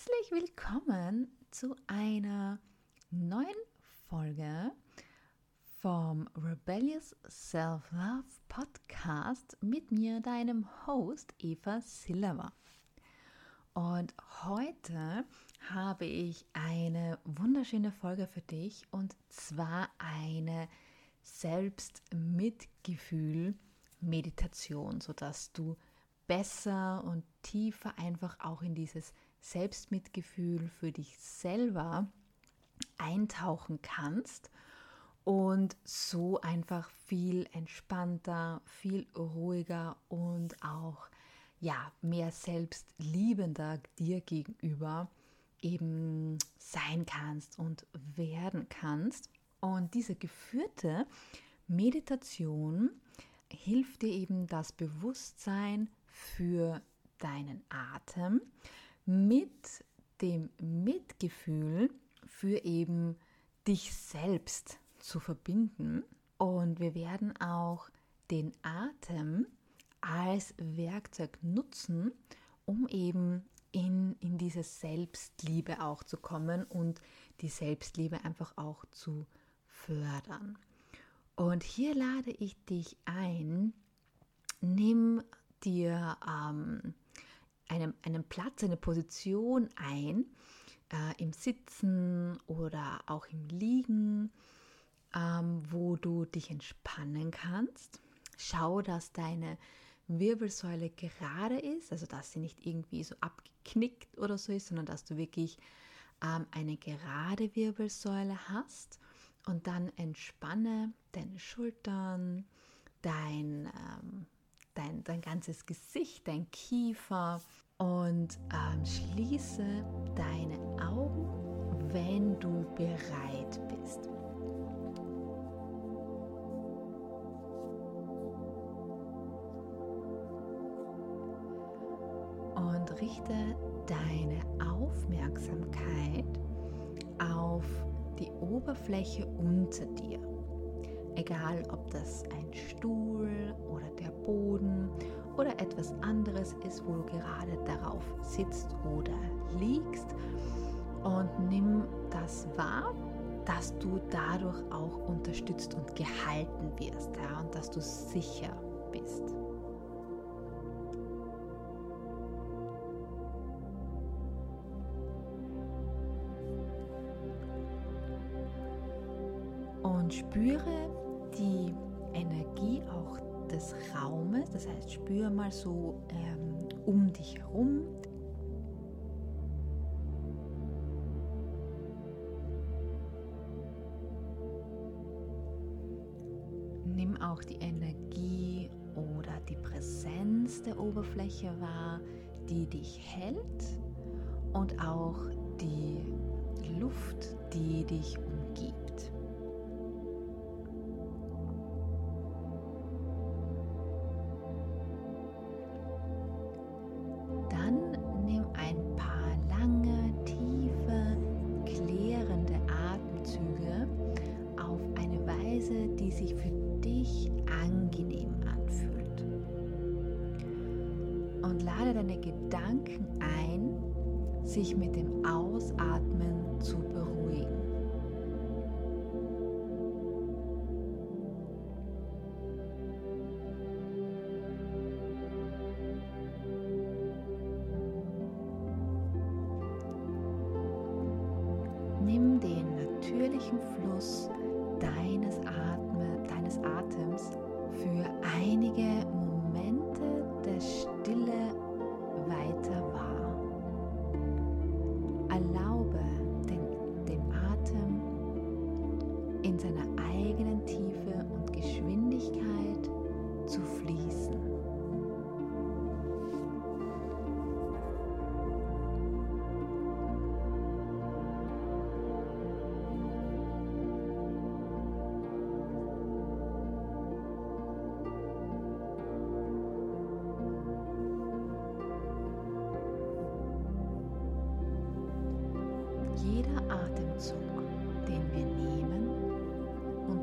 Herzlich willkommen zu einer neuen Folge vom Rebellious Self-Love Podcast mit mir, deinem Host Eva Silver. Und heute habe ich eine wunderschöne Folge für dich und zwar eine Selbstmitgefühl-Meditation, sodass du besser und tiefer einfach auch in dieses Selbstmitgefühl für dich selber eintauchen kannst und so einfach viel entspannter, viel ruhiger und auch ja, mehr selbstliebender dir gegenüber eben sein kannst und werden kannst. Und diese geführte Meditation hilft dir eben das Bewusstsein für deinen Atem mit dem Mitgefühl für eben dich selbst zu verbinden. Und wir werden auch den Atem als Werkzeug nutzen, um eben in, in diese Selbstliebe auch zu kommen und die Selbstliebe einfach auch zu fördern. Und hier lade ich dich ein, nimm dir ähm, einen, einen Platz, eine Position ein, äh, im Sitzen oder auch im Liegen, ähm, wo du dich entspannen kannst. Schau, dass deine Wirbelsäule gerade ist, also dass sie nicht irgendwie so abgeknickt oder so ist, sondern dass du wirklich ähm, eine gerade Wirbelsäule hast. Und dann entspanne deine Schultern, dein ähm, dein, dein ganzes Gesicht, dein Kiefer und ähm, schließe deine Augen, wenn du bereit bist. Und richte deine Aufmerksamkeit auf die Oberfläche unter dir. Egal, ob das ein Stuhl oder der Boden oder etwas anderes ist, wo du gerade darauf sitzt oder liegst. Und nimm das wahr, dass du dadurch auch unterstützt und gehalten wirst ja, und dass du sicher bist. Und spüre die Energie auch des Raumes, das heißt, spür mal so ähm, um dich herum. Nimm auch die Energie oder die Präsenz der Oberfläche wahr, die dich hält und auch die Luft, die dich umgibt. Sich mit dem Ausatmen zu beruhigen. Nimm den natürlichen Fluss deines, Atme, deines Atems für einige Momente der دلة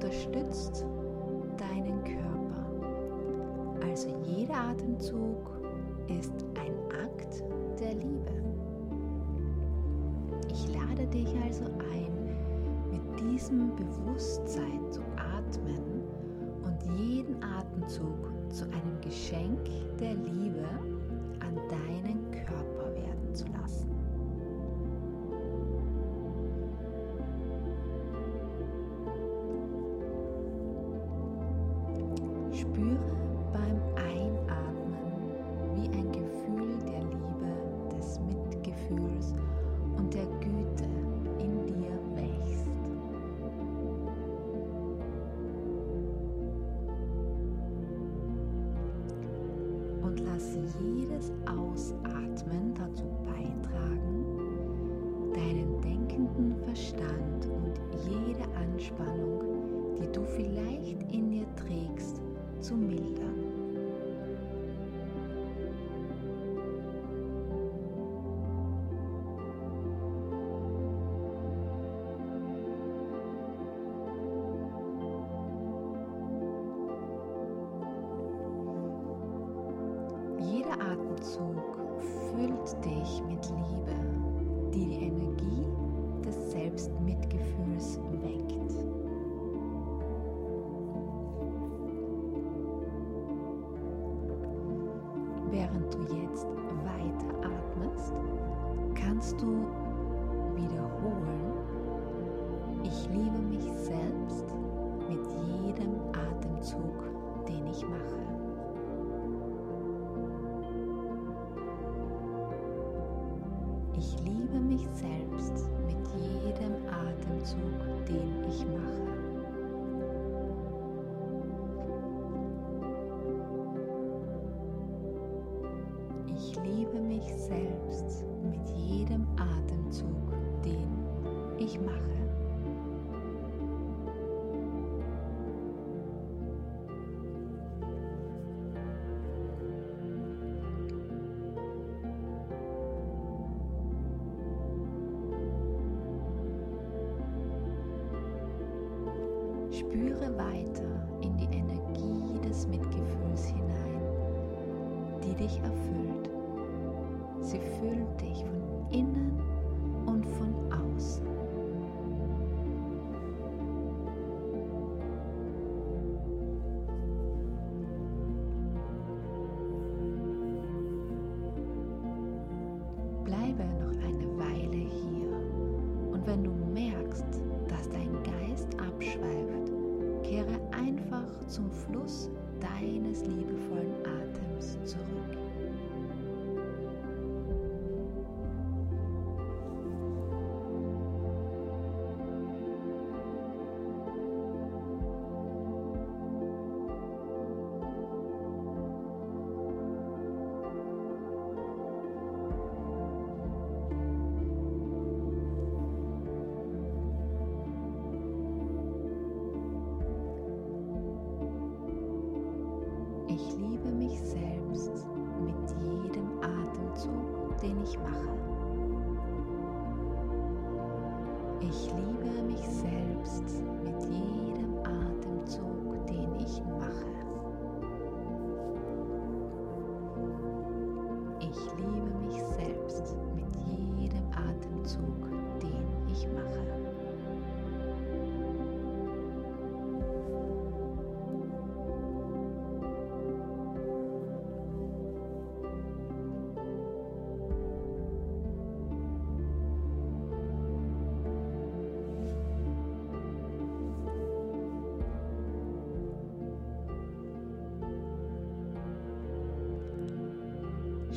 unterstützt deinen Körper. Also jeder Atemzug ist ein Akt der Liebe. Ich lade dich also ein, mit diesem Bewusstsein zu atmen und jeden Atemzug zu einem Geschenk der Liebe an deinen Körper werden zu lassen. Jedes Ausatmen dazu beitragen, deinen denkenden Verstand und jede Anspannung, die du vielleicht in dir trägst, zu mildern. Dich mit Liebe, die die Energie des Selbstmitgefühls liebe mich selbst mit jedem Atemzug, den ich mache. Spüre weiter in die Energie des Mitgefühls hinein, die dich erfüllt. Sie füllt dich von innen und von außen. Bleibe noch eine Weile hier und wenn du merkst, dass dein Geist abschweift, kehre einfach zum Fluss deines liebevollen den ich mache. Ich liebe mich selbst mit jedem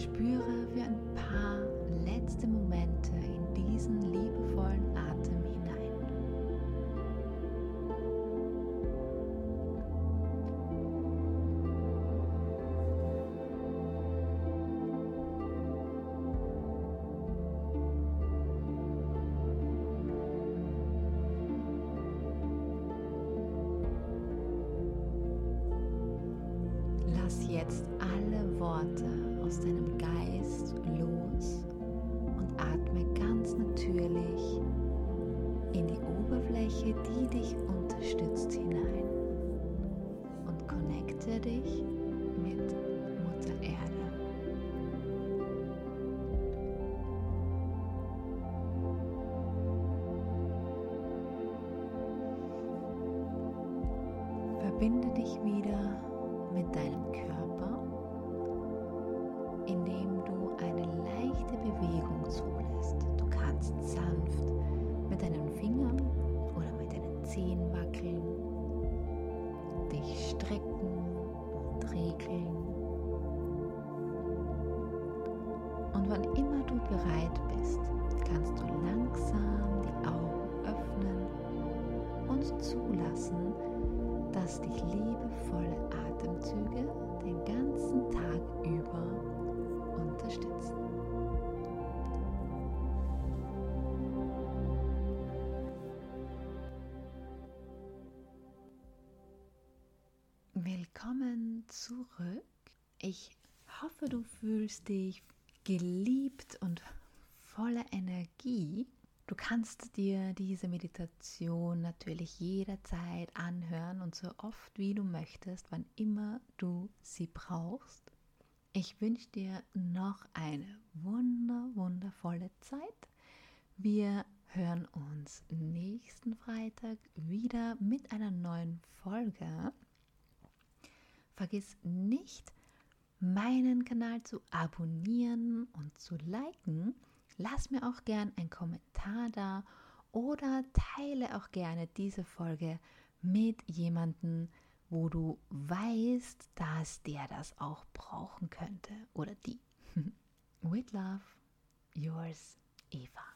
Spüre für ein paar letzte Momente in diesen liebevollen Atem hinein. Lass jetzt alle Worte aus deinem Geist los und atme ganz natürlich in die Oberfläche, die dich unterstützt, hinein und connecte dich mit Mutter Erde. Verbinde dich wieder mit deinem Körper Zehen wackeln, dich strecken und regeln. Und wann immer du bereit bist, kannst du langsam die Augen öffnen und zulassen, dass dich liebevolle Atemzüge den ganzen fühlst dich geliebt und voller Energie Du kannst dir diese Meditation natürlich jederzeit anhören und so oft wie du möchtest, wann immer du sie brauchst. Ich wünsche dir noch eine wunder, wundervolle Zeit. Wir hören uns nächsten Freitag wieder mit einer neuen Folge. Vergiss nicht, meinen Kanal zu abonnieren und zu liken Lass mir auch gern einen Kommentar da oder teile auch gerne diese Folge mit jemandem, wo du weißt, dass der das auch brauchen könnte oder die. With love, yours, Eva.